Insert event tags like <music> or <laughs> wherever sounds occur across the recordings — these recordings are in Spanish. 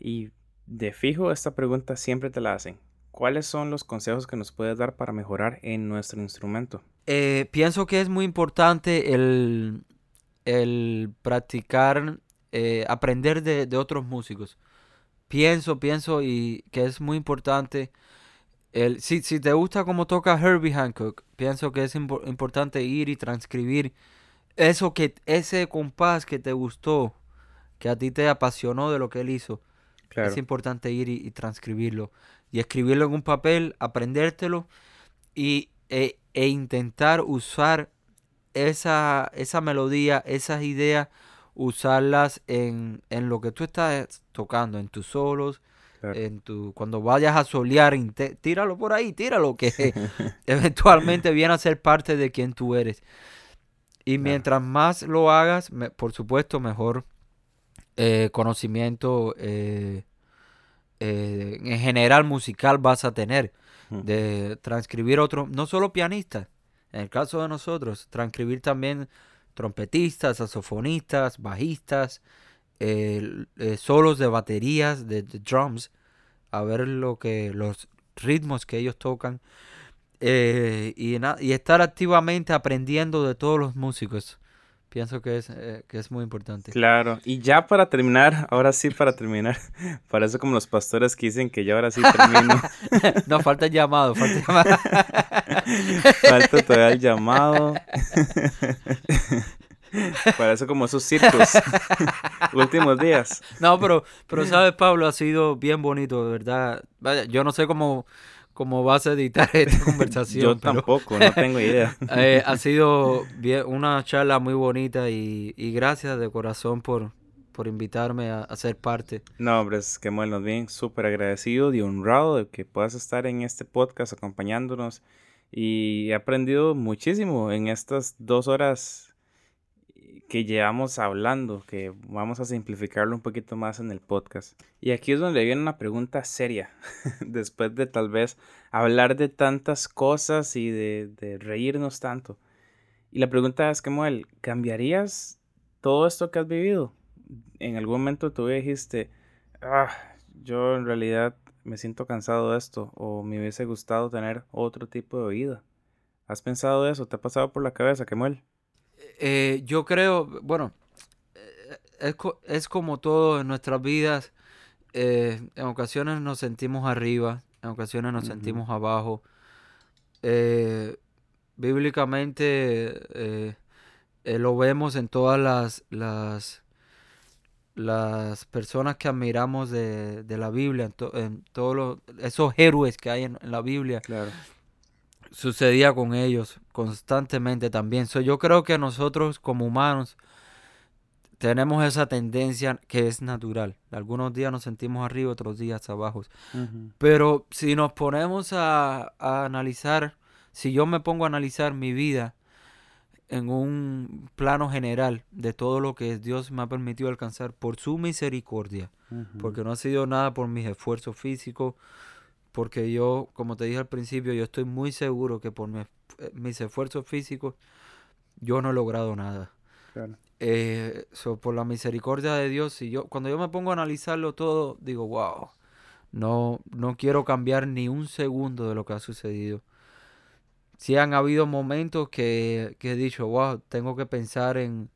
Y de fijo esta pregunta siempre te la hacen. ¿Cuáles son los consejos que nos puedes dar para mejorar en nuestro instrumento? Eh, pienso que es muy importante el, el practicar, eh, aprender de, otros músicos. Pienso, pienso y que es muy importante. El, si, si te gusta cómo toca Herbie Hancock, pienso que es importante ir y transcribir eso que, ese compás que te gustó, que a ti te apasionó de lo que él hizo. Es importante ir y, transcribirlo. Y escribirlo en un papel, aprendértelo y, e, e intentar usar esa, esa melodía, esas ideas, usarlas en, en, lo que tú estás tocando, en tus solos, en tu, cuando vayas a solear, tíralo por ahí, tíralo, que <laughs> <laughs> eventualmente viene a ser parte de quien tú eres. Y mientras más lo hagas, por supuesto, mejor eh, conocimiento eh, eh, en general musical vas a tener. De transcribir otro, no solo pianistas, en el caso de nosotros, transcribir también trompetistas, saxofonistas, bajistas, solos de baterías, de, drums, a ver lo que los ritmos que ellos tocan y, y estar activamente aprendiendo de todos los músicos. Pienso que es, eh, que es muy importante. Claro, y ya para terminar, ahora sí para terminar, <laughs> parece como los pastores que dicen que ya ahora sí termino. <laughs> no, falta el llamado, falta el llamado. <laughs> falta todavía el llamado. Parece como esos circos. Últimos días. No, pero, pero sabes, Pablo, ha sido bien bonito, de verdad. Vaya, yo no sé cómo cómo vas a editar <laughs> esta <laughs> conversación. Yo tampoco, no tengo idea. <laughs> Eh, ha sido bien, una charla muy bonita y, gracias de corazón por, por invitarme a, ser parte. No, hombre, es que bueno, bien, súper agradecido y honrado de que puedas estar en este podcast acompañándonos. Y he aprendido muchísimo en estas dos horas que llevamos hablando, que vamos a simplificarlo un poquito más en el podcast. Y aquí es donde viene una pregunta seria, <laughs> después de tal vez hablar de tantas cosas y de, reírnos tanto. Y la pregunta es, Kemuel, ¿cambiarías todo esto que has vivido? En algún momento tú dijiste, ah, yo en realidad me siento cansado de esto, o me hubiese gustado tener otro tipo de vida. ¿Has pensado eso? ¿Te ha pasado por la cabeza, Kemuel? Eh, yo creo, bueno, es, es, como todo en nuestras vidas. Eh, en ocasiones nos sentimos arriba, en ocasiones nos sentimos abajo. Eh, bíblicamente lo vemos en todas las, las, las personas que admiramos de, la Biblia, en, todos esos héroes que hay en, en la Biblia. Claro sucedía con ellos constantemente también. yo creo que nosotros como humanos tenemos esa tendencia que es natural. Algunos días nos sentimos arriba, otros días abajo. Pero si nos ponemos a, analizar, si yo me pongo a analizar mi vida en un plano general de todo lo que Dios me ha permitido alcanzar por su misericordia, porque no ha sido nada por mis esfuerzos físicos, porque yo, como te dije al principio, yo estoy muy seguro que por eh, mis esfuerzos físicos yo no he logrado nada. Eh, por la misericordia de Dios, y yo, cuando yo me pongo a analizarlo todo, digo, wow, no, no quiero cambiar ni un segundo de lo que ha sucedido. Si han habido momentos que, que he dicho, wow, tengo que pensar en,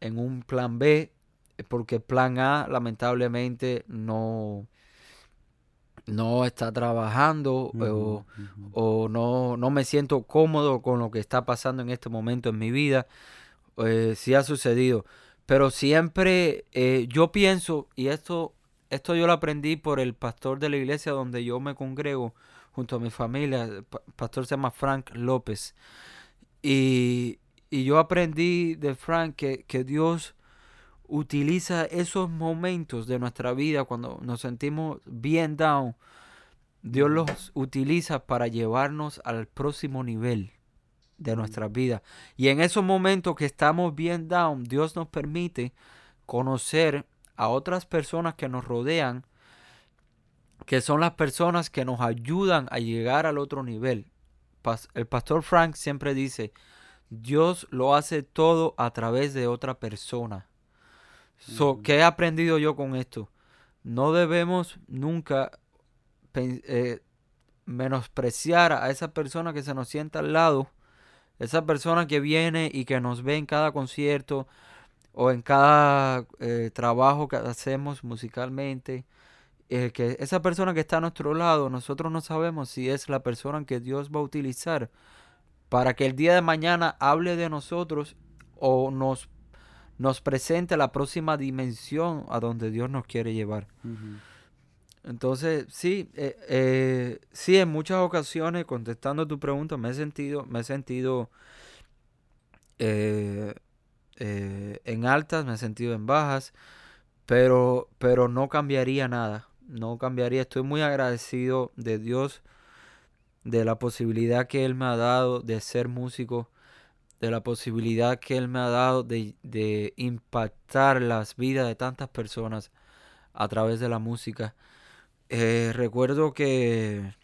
en un plan B, porque el plan A lamentablemente no, no está trabajando o, no, no, me siento cómodo con lo que está pasando en este momento en mi vida. Eh, sí ha sucedido. Pero siempre eh, yo pienso, y esto, esto yo lo aprendí por el pastor de la iglesia donde yo me congrego junto a mi familia. El pastor se llama Frank López. Y, y yo aprendí de Frank que, que Dios utiliza esos momentos de nuestra vida cuando nos sentimos bien down. Dios los utiliza para llevarnos al próximo nivel de nuestra vida. Y en esos momentos que estamos bien down, Dios nos permite conocer a otras personas que nos rodean, que son las personas que nos ayudan a llegar al otro nivel. El pastor Frank siempre dice, Dios lo hace todo a través de otra persona. So, ¿Qué he aprendido yo con esto? no debemos nunca eh, menospreciar a esa persona que se nos sienta al lado, esa persona que viene y que nos ve en cada concierto o en cada eh, trabajo que hacemos musicalmente, eh, que esa persona que está a nuestro lado, nosotros no sabemos si es la persona que Dios va a utilizar para que el día de mañana hable de nosotros o nos, nos presente la próxima dimensión a donde Dios nos quiere llevar. Entonces, sí, eh, eh, sí, en muchas ocasiones, contestando tu pregunta, me he sentido, me he sentido en altas, me he sentido en bajas, pero, pero no cambiaría nada no cambiaría. Estoy muy agradecido de Dios, de la posibilidad que Él me ha dado de ser músico, de la posibilidad que Él me ha dado de, impactar las vidas de tantas personas a través de la música. Eh, recuerdo que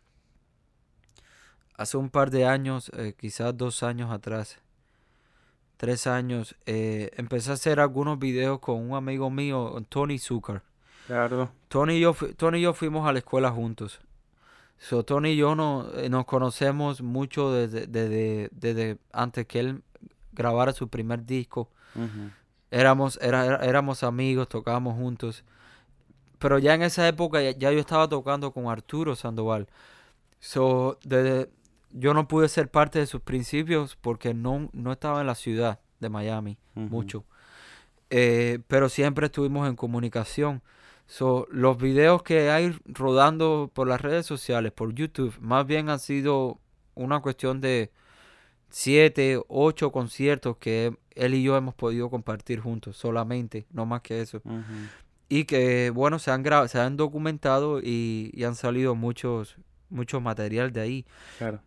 hace un par de años, eh, quizás dos años atrás, tres años, eh, empecé a hacer algunos videos con un amigo mío, Tony Zucker. Claro. Tony y yo, Tony y yo fuimos a la escuela juntos. So, Tony y yo no, nos conocemos mucho desde, desde, antes que él grabara su primer disco. éramos, era, éramos amigos, tocábamos juntos. Pero ya en esa época ya, yo estaba tocando con Arturo Sandoval. So, desde, yo no pude ser parte de sus principios porque no, no estaba en la ciudad de Miami mucho. Eh, pero siempre estuvimos en comunicación. So, los videos que hay rodando por las redes sociales, por YouTube, más bien han sido una cuestión de siete, ocho conciertos que él y yo hemos podido compartir juntos, solamente, no más que eso. Y que, bueno, se han, se han documentado y, han salido muchos, muchos material de ahí. Claro.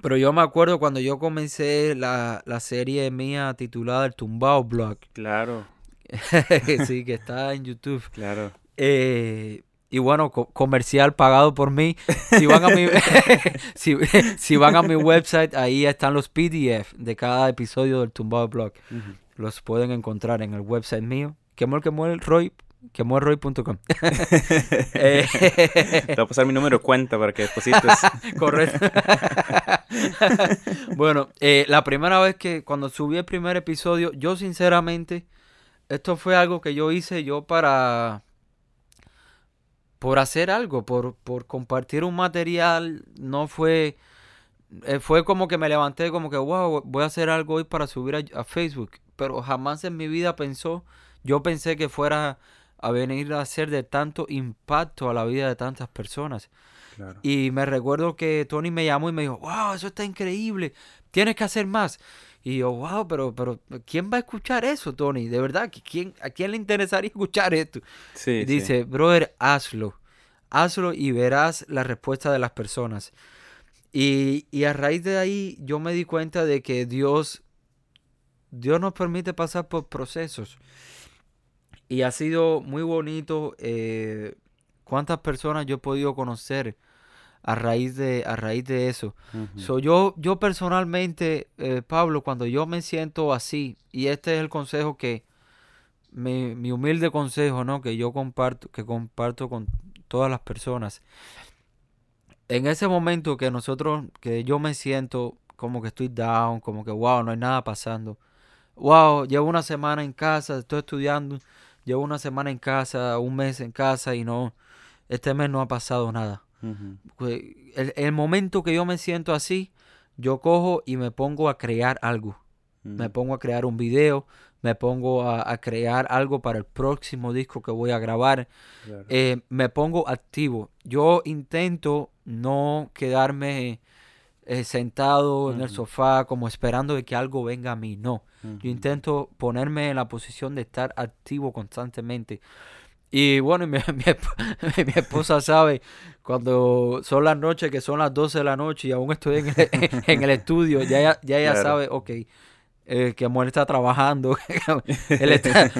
Pero yo me acuerdo cuando yo comencé la, la serie mía titulada El Tumbao Blog. Claro. <laughs> sí, que está en YouTube. Claro. Eh, y bueno, comercial pagado por mí. Si van, a mi, <laughs> <laughs> si, van a mi website, ahí están los PDF de cada episodio del Tumbado Blog. Los pueden encontrar en el website mío, que que Roy, <laughs> Te voy a pasar mi número de cuenta para que deposites. Correcto. bueno, eh, la primera vez que cuando subí el primer episodio, yo sinceramente, esto fue algo que yo hice yo para por hacer algo, por, por compartir un material, no fue, eh, fue como que me levanté como que, wow, voy a hacer algo hoy para subir a, Facebook, pero jamás en mi vida pensó, yo pensé que fuera a venir a hacer de tanto impacto a la vida de tantas personas. Y me recuerdo que Tony me llamó y me dijo, wow, eso está increíble, tienes que hacer más. Y yo, wow, pero, pero ¿quién va a escuchar eso, Tony? De verdad, ¿quién, ¿a quién le interesaría <laughs> escuchar esto? Sí, Dice, brother, hazlo. Hazlo y verás la respuesta de las personas. Y, y, a raíz de ahí yo me di cuenta de que Dios, Dios nos permite pasar por procesos. Y ha sido muy bonito eh, cuántas personas yo he podido conocer a raíz de, a raíz de eso. yo, yo personalmente, eh, Pablo, cuando yo me siento así, y este es el consejo que, mi, mi, humilde consejo, ¿no? Que yo comparto, que comparto con todas las personas. En ese momento que nosotros, que yo me siento como que estoy down, como que wow, no hay nada pasando. Wow, llevo una semana en casa, estoy estudiando, llevo una semana en casa, un mes en casa y no, este mes no ha pasado nada. Pues, el, momento que yo me siento así, yo cojo y me pongo a crear algo. Me pongo a crear un video, me pongo a, crear algo para el próximo disco que voy a grabar. Eh, me pongo activo. Yo intento no quedarme eh, sentado en el sofá como esperando de que algo venga a mí. No. Yo intento ponerme en la posición de estar activo constantemente. Y bueno, mi, <laughs> <laughs> mi, esposa sabe, cuando son las noches, que son las 12 de la noche y aún estoy en el, <laughs> en el estudio, ya, ya ella sabe, ok, eh, que Amor está trabajando, <laughs> él <laughs> está,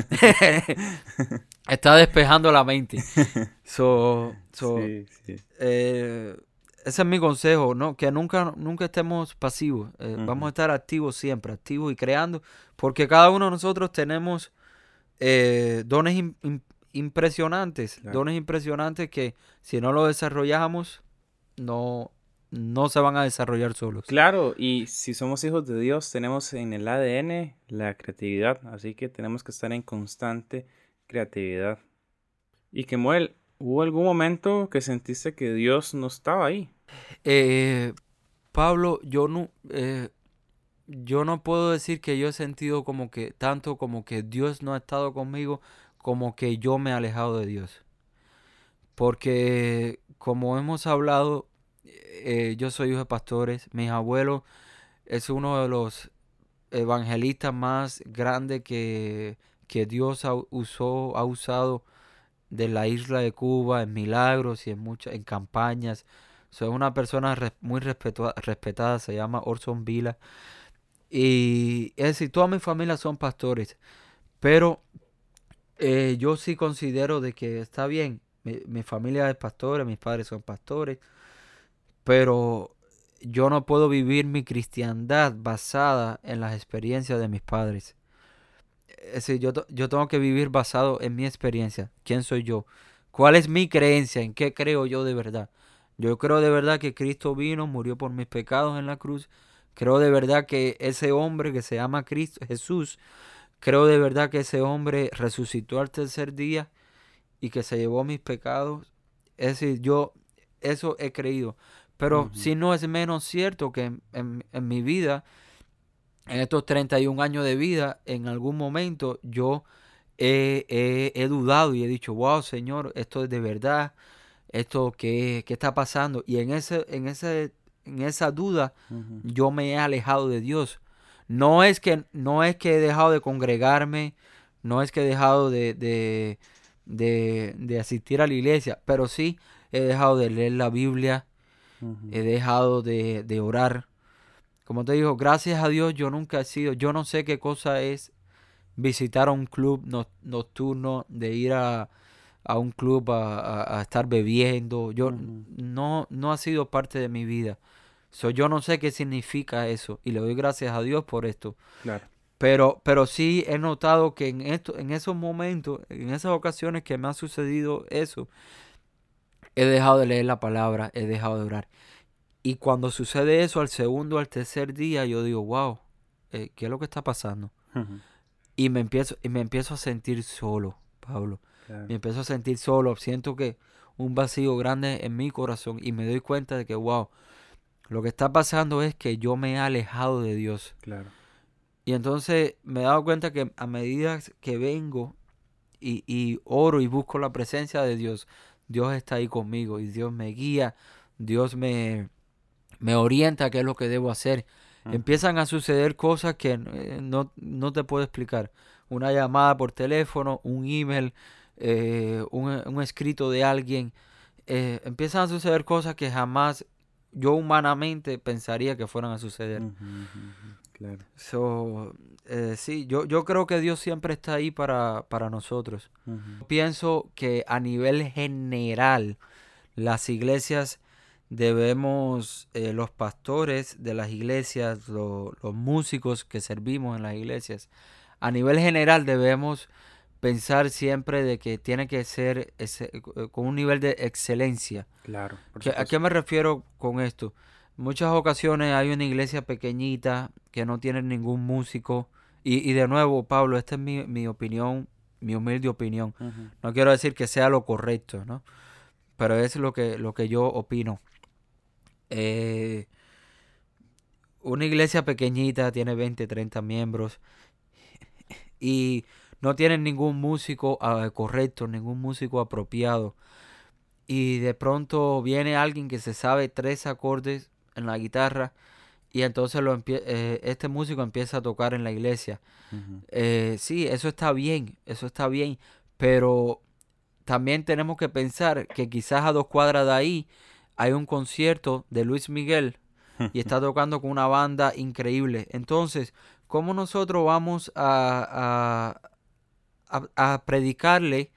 está, despejando la mente. So, so eh, ese es mi consejo, ¿no? Que nunca, nunca estemos pasivos. Eh, vamos a estar activos siempre, activos y creando, porque cada uno de nosotros tenemos dones impresionantes, Claro. dones impresionantes que si no los desarrollamos, no, no se van a desarrollar solos. Claro, y si somos hijos de Dios, tenemos en el ADN la creatividad, así que tenemos que estar en constante creatividad. Y que Muel, ¿hubo algún momento que sentiste que Dios no estaba ahí? Eh, Pablo, yo no, eh, yo no puedo decir que yo he sentido como que tanto como que Dios no ha estado conmigo, como que yo me he alejado de Dios. Porque como hemos hablado, eh, yo soy hijo de pastores, mis abuelos es uno de los evangelistas más grandes que, que Dios ha, usó, ha usado de la isla de Cuba en milagros y en muchas en campañas. Soy una persona muy respetua- respetada, se llama Orson Vila. Y es decir, toda mi familia son pastores, pero eh, yo sí considero de que está bien. Mi, mi familia es pastores, mis padres son pastores, pero yo no puedo vivir mi cristiandad basada en las experiencias de mis padres. Es decir, yo, yo tengo que vivir basado en mi experiencia. ¿Quién soy yo? ¿Cuál es mi creencia? ¿En qué creo yo de verdad? Yo creo de verdad que Cristo vino, murió por mis pecados en la cruz. Creo de verdad que ese hombre que se llama Cristo, Jesús, creo de verdad que ese hombre resucitó al tercer día y que se llevó mis pecados. Es decir, yo eso he creído. Pero si no es menos cierto que en, en- en mi vida, en estos 31 años de vida, en algún momento yo he, he- he dudado y he dicho, wow, Señor, esto es de verdad, esto qué está pasando. Y en, ese, en, ese, en esa duda yo me he alejado de Dios. No es que, no es que he dejado de congregarme, no es que he dejado de, de, de- de asistir a la iglesia, pero sí he dejado de leer la Biblia, he dejado de, de orar. Como te digo, gracias a Dios yo nunca he sido, yo no sé qué cosa es visitar a un club no- nocturno, de ir a, a un club a, a- a estar bebiendo. Yo no, no ha sido parte de mi vida. So, yo no sé qué significa eso y le doy gracias a Dios por esto. Claro. Pero, pero sí he notado que en esto, en esos momentos, en esas ocasiones que me ha sucedido eso, he dejado de leer la palabra, he dejado de orar. Y cuando sucede eso al segundo, al tercer día, yo digo, wow, eh, ¿qué es lo que está pasando? Y me empiezo, y me empiezo a sentir solo, Pablo. Claro. Me empiezo a sentir solo. Siento que un vacío grande en mi corazón y me doy cuenta de que, wow, lo que está pasando es que yo me he alejado de Dios. Claro. Y entonces me he dado cuenta que a medida que vengo y, y oro y busco la presencia de Dios, Dios está ahí conmigo y Dios me guía, Dios me, me orienta a qué es lo que debo hacer. Ujú. Empiezan a suceder cosas que eh, no, no te puedo explicar. Una llamada por teléfono, un email, eh, un, un escrito de alguien. eh, empiezan a suceder cosas que jamás yo humanamente pensaría que fueran a suceder. Claro. So, eh, sí, yo, yo creo que Dios siempre está ahí para, para nosotros. Ujú. Pienso que a nivel general, las iglesias debemos, eh, los pastores de las iglesias, lo- los músicos que servimos en las iglesias, a nivel general debemos pensar siempre de que tiene que ser ese- eh, con un nivel de excelencia. Claro. por ¿Qué- ¿A qué me refiero con esto? En muchas ocasiones hay una iglesia pequeñita que no tiene ningún músico. Y, y de nuevo, Pablo, esta es mi, mi opinión, mi humilde opinión. No quiero decir que sea lo correcto, ¿no? Pero es lo que, lo que yo opino. Eh, una iglesia pequeñita tiene 20, 30 miembros <laughs> y no tienen ningún músico ah, correcto, ningún músico apropiado. Y de pronto viene alguien que se sabe tres acordes en la guitarra y entonces lo eh, este músico empieza a tocar en la iglesia. Eh, sí, eso está bien, eso está bien, pero también tenemos que pensar que quizás a dos cuadras de ahí hay un concierto de Luis Miguel y está <laughs> tocando con una banda increíble. Entonces, ¿cómo nosotros vamos a, a, predicarle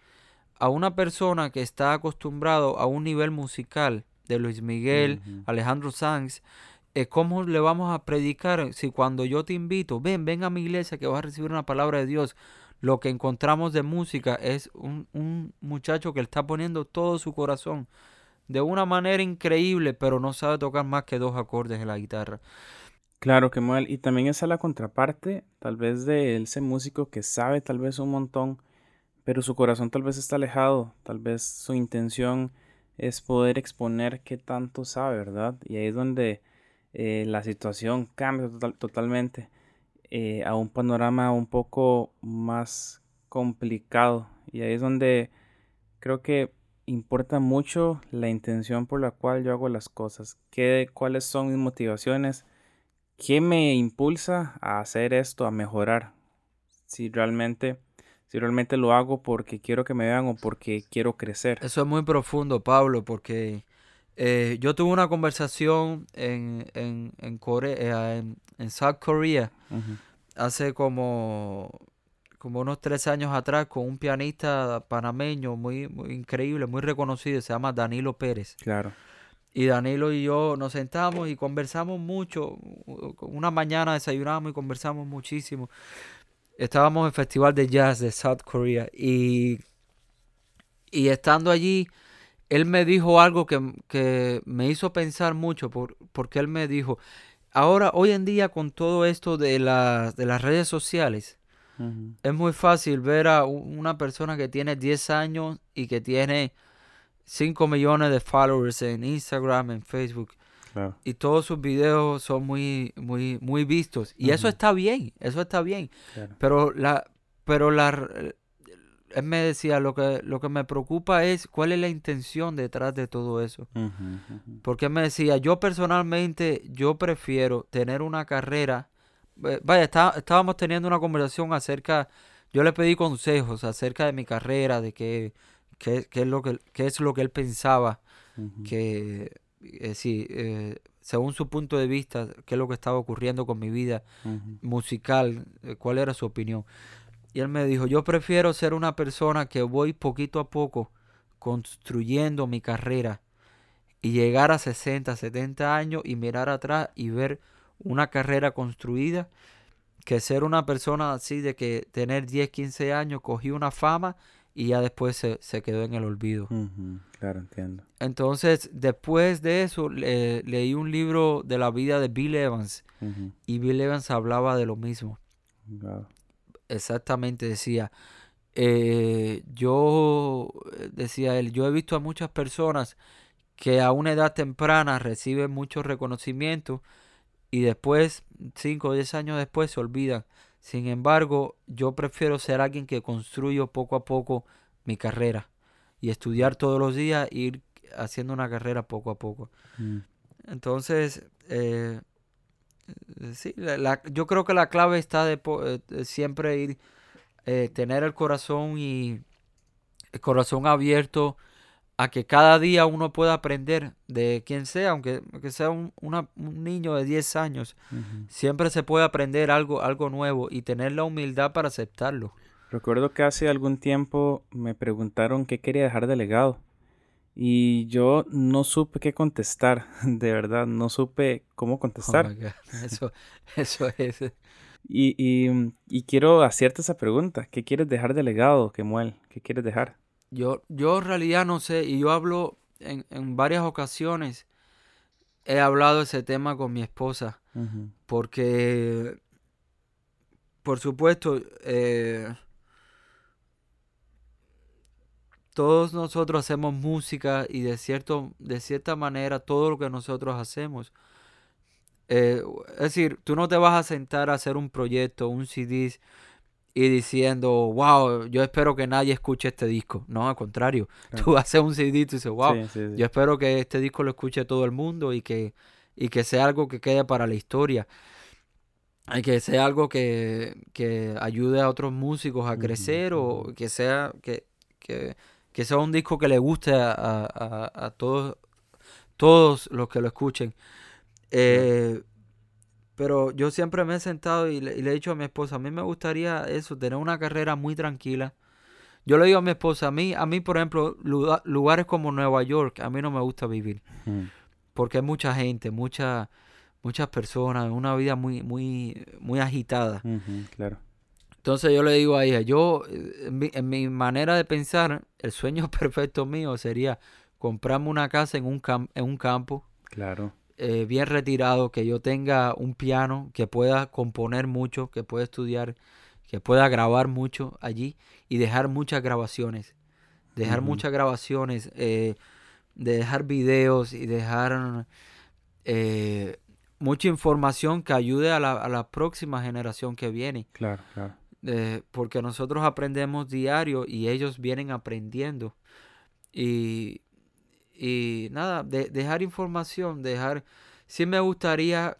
a una persona que está acostumbrado a un nivel musical de Luis Miguel. Alejandro Sanz? eh, ¿Cómo le vamos a predicar si cuando yo te invito, ven, ven a mi iglesia que vas a recibir una palabra de Dios? lo que encontramos de música es un, un muchacho que está poniendo todo su corazón de una manera increíble, pero no sabe tocar más que dos acordes en la guitarra. Claro, que mal. Y también esa es la contraparte, tal vez de ese músico que sabe tal vez un montón, pero su corazón tal vez está alejado, tal vez su intención es poder exponer qué tanto sabe, ¿verdad? Y ahí es donde eh, la situación cambia totalmente eh, a un panorama un poco más complicado. Y ahí es donde creo que importa mucho la intención por la cual yo hago las cosas, qué, cuáles son mis motivaciones, qué me impulsa a hacer esto, a mejorar. Si realmente, si realmente lo hago porque quiero que me vean o porque quiero crecer. Eso es muy profundo, Pablo, porque eh, yo tuve una conversación en, en, en Corea, en, en South Korea, hace como como unos tres años atrás con un pianista panameño muy, increíble, muy reconocido, se llama Danilo Pérez. Claro. Y Danilo y yo nos sentamos y conversamos mucho. Una mañana desayunamos y conversamos muchísimo. Estábamos en el Festival de Jazz de South Korea y, y estando allí, él me dijo algo que, me hizo pensar mucho porque él me dijo, ahora, hoy en día con todo esto de, de las redes sociales, es muy fácil ver a una persona que tiene 10 años y que tiene 5 millones de followers en Instagram, en Facebook. Y todos sus videos son muy, muy, muy vistos. Y eso está bien, eso está bien. Pero la, pero la, él me decía, lo que, lo que me preocupa es cuál es la intención detrás de todo eso. Porque él me decía, yo personalmente, yo prefiero tener una carrera vaya, estábamos teniendo una conversación acerca, yo le pedí consejos acerca de mi carrera, de qué, qué, es, lo que, es lo que él pensaba, que eh, sí, eh, según su punto de vista, qué es lo que estaba ocurriendo con mi vida musical, eh, cuál era su opinión. Y él me dijo, yo prefiero ser una persona que voy poquito a poco construyendo mi carrera y llegar a 60, 70 años y mirar atrás y ver una carrera construida que ser una persona así de que tener 10, 15 años, cogí una fama y ya después se, quedó en el olvido. Claro, entiendo. Entonces, después de eso, leí un libro de la vida de Bill Evans y Bill Evans hablaba de lo mismo. Exactamente, decía, eh, yo, decía él, yo he visto a muchas personas que a una edad temprana reciben mucho reconocimiento, y después, 5 o 10 años después, se olvidan. Sin embargo, yo prefiero ser alguien que construyo poco a poco mi carrera y estudiar todos los días e ir haciendo una carrera poco a poco. Mm. Entonces, eh, sí, yo creo que la clave está de, eh, siempre ir, eh, tener el corazón y el corazón abierto a que cada día uno pueda aprender de quien sea, aunque, sea un, niño de 10 años, siempre se puede aprender algo, algo nuevo y tener la humildad para aceptarlo. Recuerdo que hace algún tiempo me preguntaron qué quería dejar de legado y yo no supe qué contestar, <laughs> de verdad, no supe cómo contestar. Oh <laughs> eso, eso es. Y, y, y, quiero hacerte esa pregunta, ¿qué quieres dejar de legado, Kemuel? ¿Qué quieres dejar? Yo, yo en realidad no sé, y yo hablo en, varias ocasiones, he hablado ese tema con mi esposa, porque, por supuesto, eh, todos nosotros hacemos música y de, cierto, de cierta manera todo lo que nosotros hacemos, eh, es decir, tú no te vas a sentar a hacer un proyecto, un CD, y diciendo, wow, yo espero que nadie escuche este disco. No, al contrario, tú haces un CD y dices, wow, yo espero que este disco lo escuche todo el mundo y que, y que sea algo que quede para la historia. Y que sea algo que, que ayude a otros músicos a crecer o que sea, que, que, que, sea un disco que le guste a, a, a todos, todos los que lo escuchen. Eh, pero yo siempre me he sentado y le, he dicho a mi esposa, a mí me gustaría eso, tener una carrera muy tranquila. Yo le digo a mi esposa, a mí, a mí por ejemplo, lugares como Nueva York, a mí no me gusta vivir. Porque hay mucha gente, mucha, muchas personas, una vida muy, muy, muy agitada. claro. Entonces yo le digo a ella, yo, eh, en mi, en mi manera de pensar, el sueño <laughs> perfecto mío sería comprarme una casa en un, cam- en un campo Claro. Eh, bien retirado, que yo tenga un piano, que pueda componer mucho, que pueda estudiar, que pueda grabar mucho allí y dejar muchas grabaciones. Dejar muchas grabaciones, eh, de dejar videos y dejar eh, mucha información que ayude a la, a la próxima generación que viene. Claro, claro. Porque nosotros aprendemos diario y ellos vienen aprendiendo. Y, y nada, de- dejar información, dejar... Sí me gustaría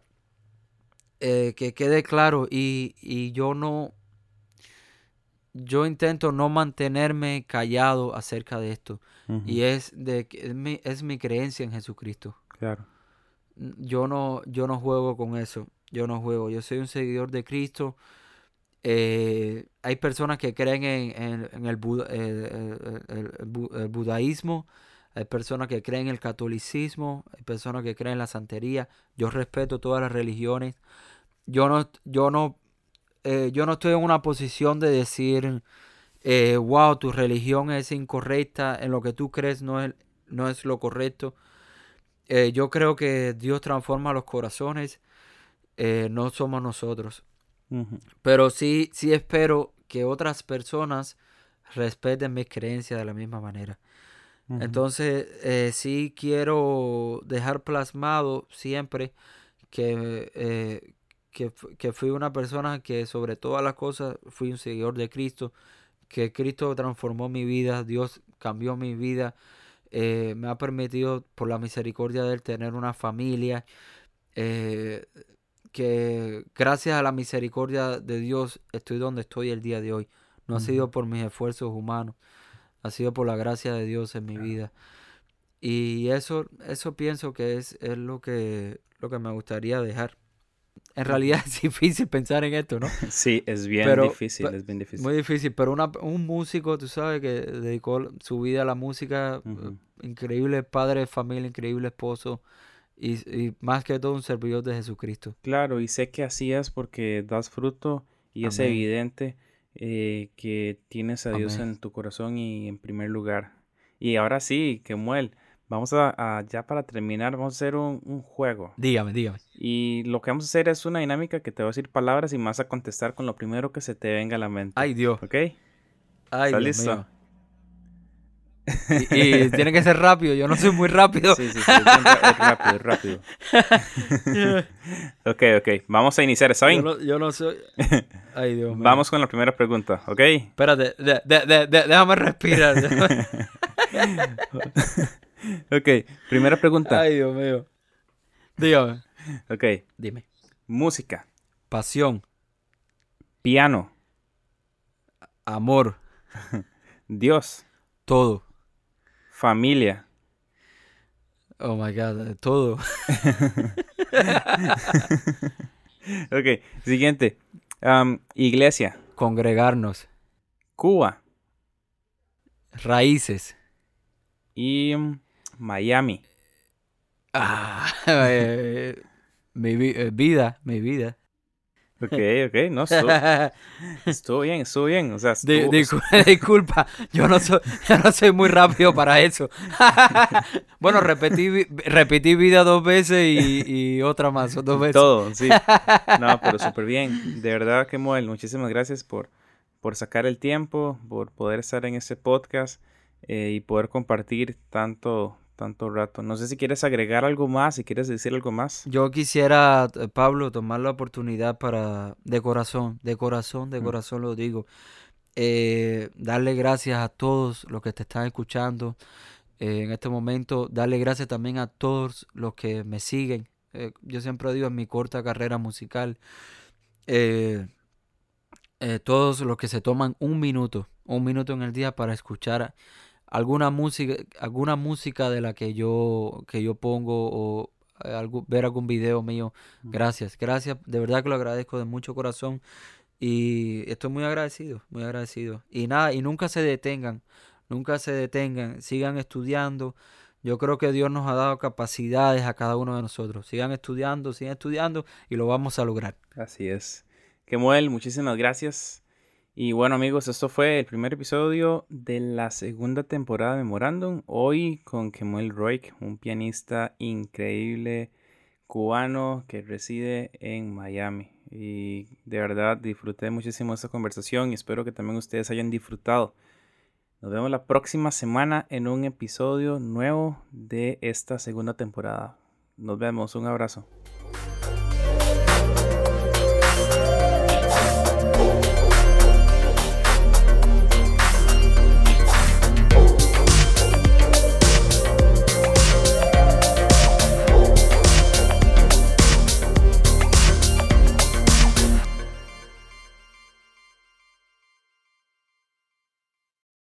eh, que quede claro y, y yo no... Yo intento no mantenerme callado acerca de esto. Y es, de, es, mi, es mi creencia en Jesucristo. Claro. Yo no, yo no juego con eso. Yo no juego. Yo soy un seguidor de Cristo. Eh, hay personas que creen en, en- en el, buda- eh, el- el el budaísmo. Hay personas que creen en el catolicismo. Hay personas que creen en la santería. Yo respeto todas las religiones. Yo no, yo no, eh, yo no estoy en una posición de decir, eh, wow, tu religión es incorrecta. En lo que tú crees no es, no es lo correcto. Eh, yo creo que Dios transforma los corazones. eh, no somos nosotros. Pero sí, sí espero que otras personas respeten mis creencias de la misma manera. Entonces, eh, sí quiero dejar plasmado siempre que, eh, que, que fui una persona que sobre todas las cosas fui un seguidor de Cristo, que Cristo transformó mi vida, Dios cambió mi vida, eh, me ha permitido por la misericordia de Él tener una familia, eh, que gracias a la misericordia de Dios estoy donde estoy el día de hoy. No ha sido por mis esfuerzos humanos, ha sido por la gracia de Dios en mi vida. Y eso, eso pienso que es, es lo que, lo que me gustaría dejar. En realidad <laughs> es difícil pensar en esto, ¿no? <laughs> Sí, es bien Pero, difícil, es bien difícil. Muy difícil, pero una, un músico, tú sabes, que dedicó su vida a la música, eh, increíble padre de familia, increíble esposo y, y más que todo un servidor de Jesucristo. Claro, y sé que así es porque das fruto y es evidente eh, que tienes a Dios en tu corazón y en primer lugar. Y ahora sí, Kemuel, vamos a, a- ya para terminar, vamos a hacer un, un juego. Dígame, dígame. Y lo que vamos a hacer es una dinámica que te voy a decir palabras y me vas a contestar con lo primero que se te venga a la mente. Ay, Dios. ¿Ok? Ay, ¿Estás Dios listo? mío. <laughs> Y, y tiene que ser rápido, yo no soy muy rápido. Sí, sí, sí, es rápido, es rápido. <laughs> <laughs> Ok, ok, vamos a iniciar, no, yo no soy. Ay, Dios mío. Vamos con la primera pregunta, ¿ok? Espérate, de- de- de- de- déjame respirar. <laughs> <laughs> Ok, primera pregunta. Ay, Dios mío. Dígame. Ok, Dime. música, Pasión, piano, amor, <laughs> Dios, todo. familia, Oh my God, todo. ok, siguiente, am, iglesia, Congregarnos, Cuba raíces. y mm, Miami. Ah, <laughs> eh, mi vi- eh, vida, mi vida. Ok, ok, no, <laughs> estuvo, estuvo bien, estuvo bien, o sea, <laughs> disculpa, yo no soy, <laughs> yo no soy muy rápido para eso. bueno, repetí, repetí vida dos veces y, y otra más, dos veces. Todo, sí. No, pero súper bien. De verdad que Moel, muchísimas gracias por, por sacar el tiempo, por poder estar en este podcast eh, y poder compartir tanto, tanto rato. No sé si quieres agregar algo más, si quieres decir algo más. Yo quisiera, eh, Pablo, tomar la oportunidad para, de corazón, de corazón, de Mm. corazón lo digo, eh, darle gracias a todos los que te están escuchando eh, en este momento, darle gracias también a todos los que me siguen. Eh, yo siempre digo en mi corta carrera musical, todos los que se toman un minuto, un minuto en el día para escuchar alguna música, alguna música de la que yo, que yo pongo o eh, ver algún video mío. Gracias, gracias, de verdad que lo agradezco de mucho corazón y estoy muy agradecido, muy agradecido. Y nada, y nunca se detengan, nunca se detengan, sigan estudiando. Yo creo que Dios nos ha dado capacidades a cada uno de nosotros. Sigan estudiando, sigan estudiando y lo vamos a lograr. Así es. Kemuel, muchísimas gracias. Y bueno amigos, esto fue el primer episodio de la segunda temporada de Memorandum. Hoy con Kemuel Roig, un pianista increíble cubano que reside en Miami. Y de verdad disfruté muchísimo esta conversación y espero que también ustedes hayan disfrutado. Nos vemos la próxima semana en un episodio nuevo de esta segunda temporada. Nos vemos, un abrazo.